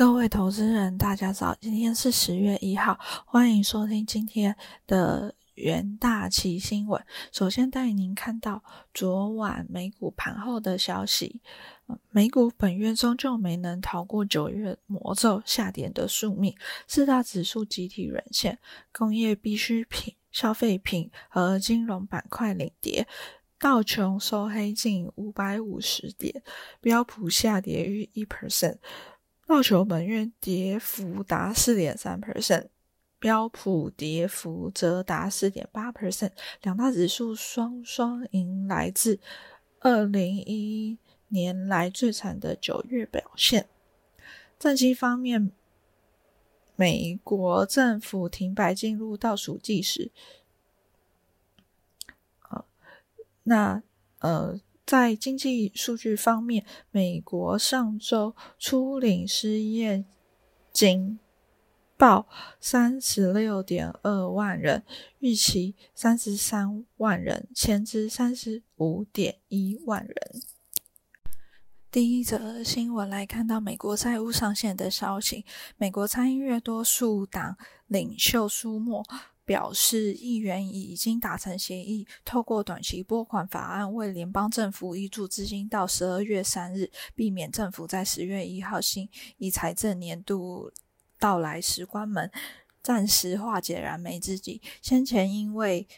各位投资人，大家早！今天是十月一号，欢迎收听今天的元大旗新闻。首先带您看到昨晚美股盘后的消息，美股本月终究没能逃过九月魔咒下跌的宿命，四大指数集体沦陷，工业必需品、消费品和金融板块领跌，道琼收黑近五百五十点，标普下跌逾一 percent。道琼本月跌幅达四点三 percent，标普跌幅则达四点八 percent，两大指数双双迎来自二零一一年来最惨的九月表现。战绩方面，美国政府停摆进入倒数计时。那呃。在经济数据方面，美国上周初领失业金报三十六点二万人，预期三十三万人，前值三十五点一万人。第一则新闻来看到美国债务上限的消息，美国参议院多数党领袖舒默。表示，议员已经达成协议，透过短期拨款法案为联邦政府挹注资金到十二月三日，避免政府在十月一号新一财政年度到来时关门，暂时化解燃眉之急。先前因为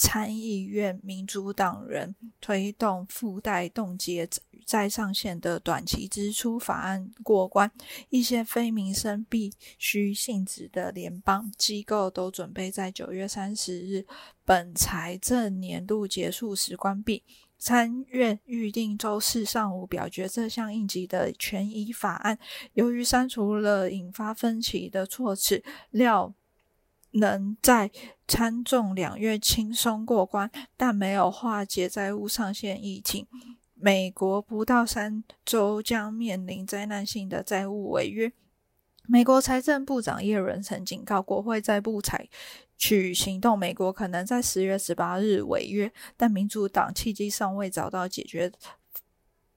参议院民主党人推动附带冻结再上限的短期支出法案过关，一些非民生必须性质的联邦机构都准备在九月三十日本财政年度结束时关闭。参院预定周四上午表决这项应急的权益法案，由于删除了引发分歧的措辞，料。能在参众两院轻松过关，但没有化解债务上限疫情。美国不到三周将面临灾难性的债务违约。美国财政部长耶伦曾警告国会再不采取行动，美国可能在十月十八日违约。但民主党契机尚未找到解决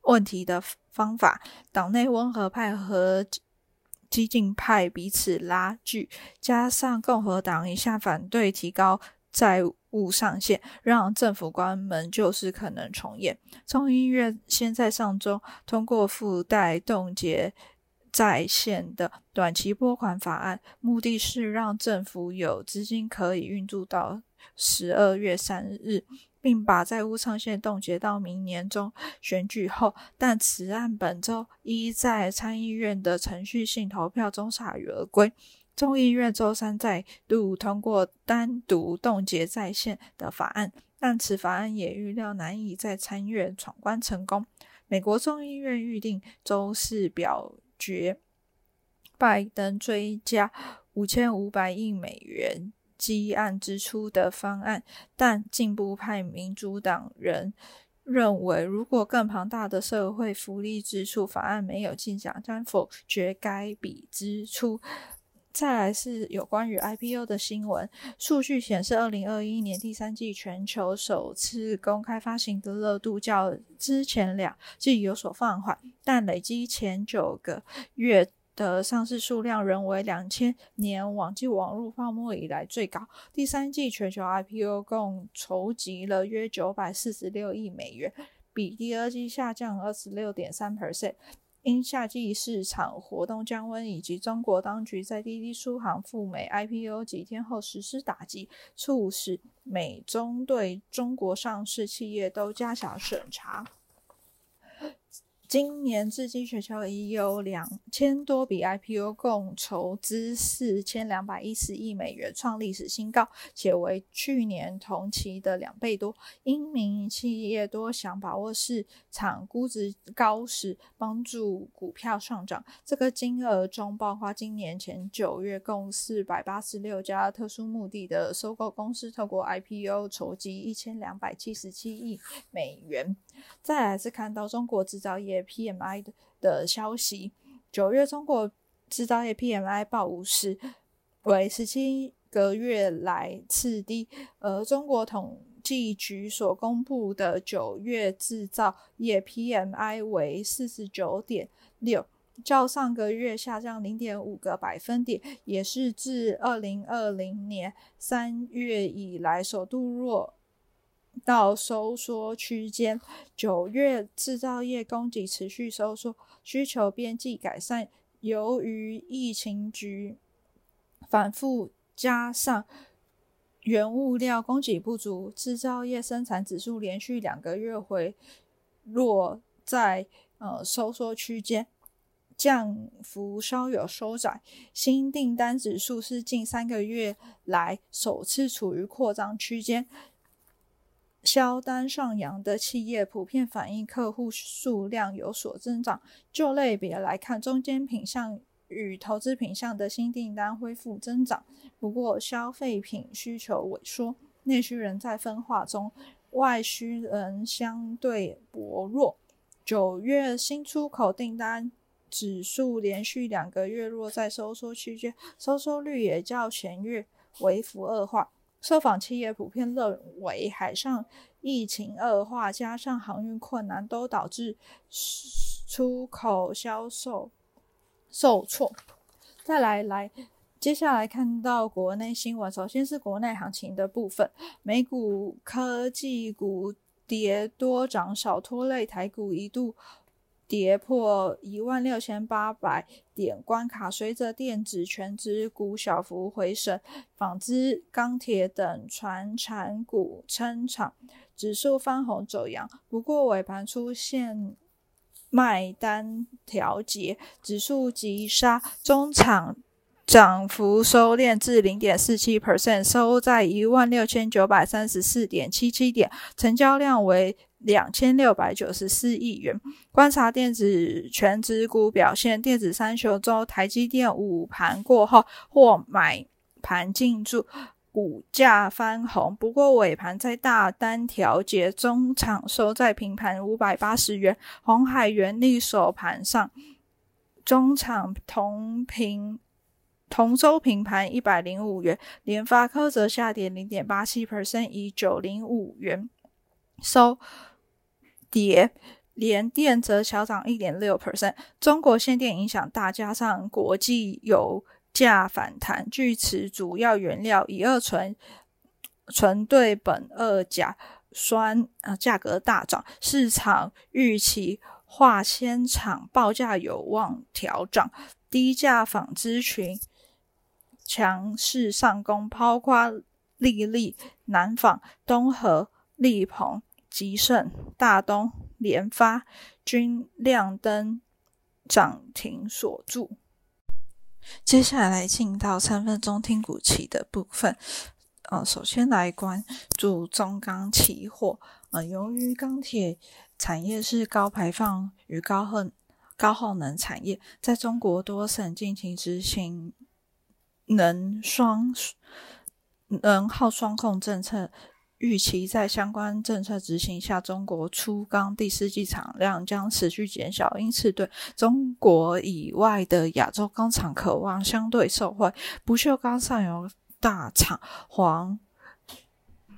问题的方法，党内温和派和。激进派彼此拉锯，加上共和党一下反对提高债务上限，让政府关门就是可能重演。众议院先在上周通过附带冻结在线的短期拨款法案，目的是让政府有资金可以运作到十二月三日。并把债务上限冻结到明年中选举后，但此案本周一在参议院的程序性投票中铩羽而归。众议院周三再度通过单独冻结在线的法案，但此法案也预料难以在参院闯关成功。美国众议院预定周四表决拜登追加五千五百亿美元。积案支出的方案，但进步派民主党人认为，如果更庞大的社会福利支出法案没有进展，将否决该笔支出。再来是有关于 IPO 的新闻，数据显示，二零二一年第三季全球首次公开发行的热度较之前两季有所放缓，但累积前九个月。的上市数量仍为两千年网际网络泡沫以来最高。第三季全球 IPO 共筹集了约九百四十六亿美元，比第二季下降二十六点三 percent。因夏季市场活动降温，以及中国当局在滴滴出行赴美 IPO 几天后实施打击，促使美中对中国上市企业都加强审查。今年至今，全球已有两千多笔 IPO，共筹资四千两百一十亿美元，创历史新高，且为去年同期的两倍多。因民营企业多想把握市场估值高时，帮助股票上涨。这个金额中包括今年前九月共四百八十六家特殊目的的收购公司，透过 IPO 筹集一千两百七十七亿美元。再来是看到中国制造业 PMI 的消息，九月中国制造业 PMI 报五十，为十七个月来次低。而中国统计局所公布的九月制造业 PMI 为四十九点六，较上个月下降零点五个百分点，也是自二零二零年三月以来首度弱到收缩区间。九月制造业供给持续收缩，需求边际改善。由于疫情局反复，加上原物料供给不足，制造业生产指数连续两个月回落在呃收缩区间。降幅稍有收窄，新订单指数是近三个月来首次处于扩张区间。销单上扬的企业普遍反映客户数量有所增长。就类别来看，中间品项与投资品项的新订单恢复增长，不过消费品需求萎缩，内需仍在分化中，外需仍相对薄弱。九月新出口订单。指数连续两个月落在收缩区间，收缩率也较前月微幅恶化。受访企业普遍认为，海上疫情恶化加上航运困难，都导致出口销售受挫。再来，来接下来看到国内新闻，首先是国内行情的部分，美股科技股跌多涨少，拖累台股一度。跌破一万六千八百点关卡，随着电子全指股小幅回升，纺织、钢铁等传产股撑场，指数翻红走阳。不过尾盘出现卖单调节，指数急杀，中场涨幅收敛至零点四七 percent，收在一万六千九百三十四点七七点，成交量为。两千六百九十四亿元。观察电子全指股表现，电子三雄中，台积电午盘过后或买盘进驻，股价翻红。不过尾盘在大单调节，中场收在平盘五百八十元。红海原力首盘上，中场同平同周平盘一百零五元。联发科则下跌零点八七 percent，以九零五元收。跌，联电则小涨一点六 percent。中国限电影响大，加上国际油价反弹，据此主要原料乙二醇、醇对苯二甲酸啊价格大涨，市场预期化纤厂报价有望调涨，低价纺织群强势上攻，抛括丽丽、南纺、东和、力鹏。吉盛、大东、联发均亮灯涨停锁住。接下来进到三分钟听股期的部分。呃，首先来关注中钢期货。呃，由于钢铁产业是高排放与高耗高耗能产业，在中国多省进行执行能双能耗双控政策。预期在相关政策执行下，中国粗钢第四季产量将持续减少，因此对中国以外的亚洲钢厂渴望相对受惠。不锈钢上游大厂黄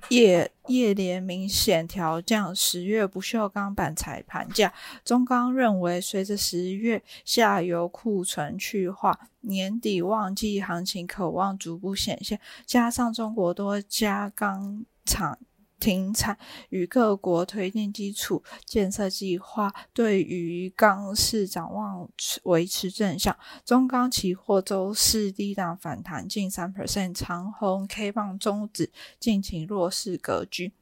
夜夜联明显调降十月不锈钢板材盘价。中钢认为，随着十月下游库存去化，年底旺季行情可望逐步显现，加上中国多家钢厂停产与各国推进基础建设计划，对于钢市展望维持正向。中钢期货周四低档反弹近三 percent，长虹 K 棒中指进行弱势格局。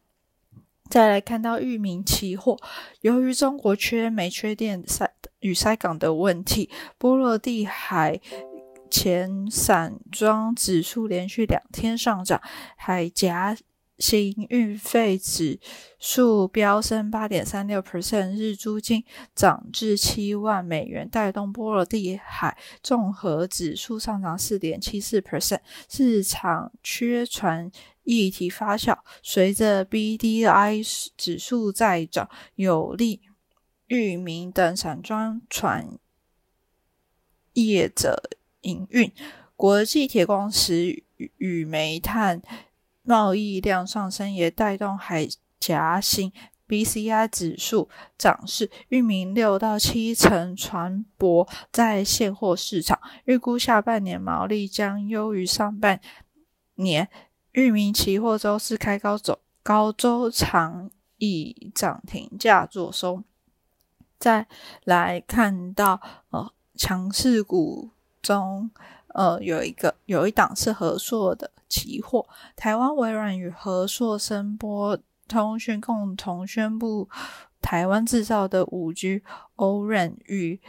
再来看到域名期货，由于中国缺煤、缺电塞与塞港的问题，波罗的海前散装指数连续两天上涨，海峡。新运费指数飙升八点三六 percent，日租金涨至七万美元，带动波罗的海综合指数上涨四点七四 percent。市场缺船议题发酵，随着 BDI 指数再涨，有利域名等散装船业者营运。国际铁矿石与煤炭。贸易量上升也带动海峡型 BCI 指数涨势，域名六到七成船舶在现货市场，预估下半年毛利将优于上半年。域名期货周四开高走高，周长以涨停价做收。再来看到呃强势股中，呃有一个有一档是和硕的期货，台湾微软与和硕声波通讯共同宣布，台湾制造的五 G O-RAN 与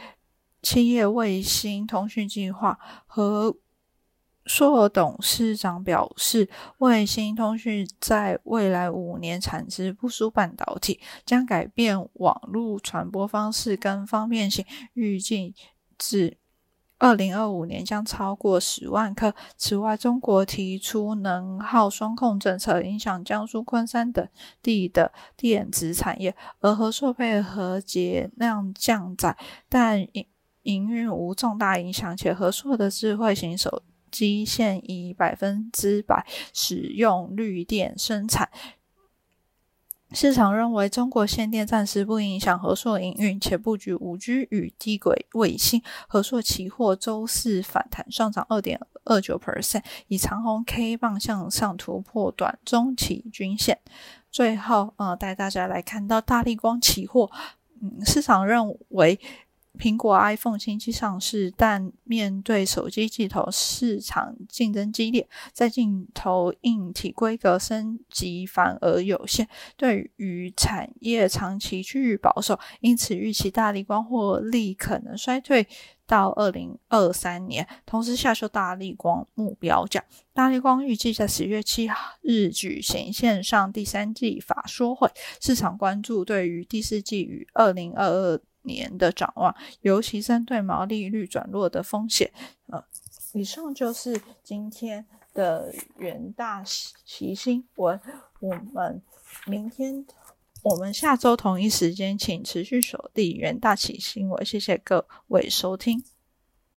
企业卫星通讯计划和。硕董事长表示，卫星通讯在未来五年产值不输半导体，将改变网络传播方式跟方便性。预计至二零二五年将超过十万颗。此外，中国提出能耗双控政策，影响江苏昆山等地的电子产业，而和硕配合节量降载，但营营运无重大影响，且和硕的智慧型手。机现以百分之百使用绿电生产，市场认为中国限电暂时不影响合硕营运，且布局五 G 与低轨卫星。合硕期货周四反弹上涨二点二九 percent，以长红 K 棒向上突破短中期均线。最后，呃，带大家来看到大力光期货，嗯，市场认为。苹果 iPhone 新机上市，但面对手机镜头市场竞争激烈，在镜头硬体规格升级反而有限，对于产业长期趋于保守，因此预期大力光获利可能衰退到二零二三年，同时下修大力光目标价。大力光预计在十月七日举行线上第三季法说会，市场关注对于第四季与二零二二。年的展望，尤其针对毛利率转弱的风险。呃，以上就是今天的元大奇新闻。我们明天，我们下周同一时间，请持续锁定元大奇新闻。谢谢各位收听。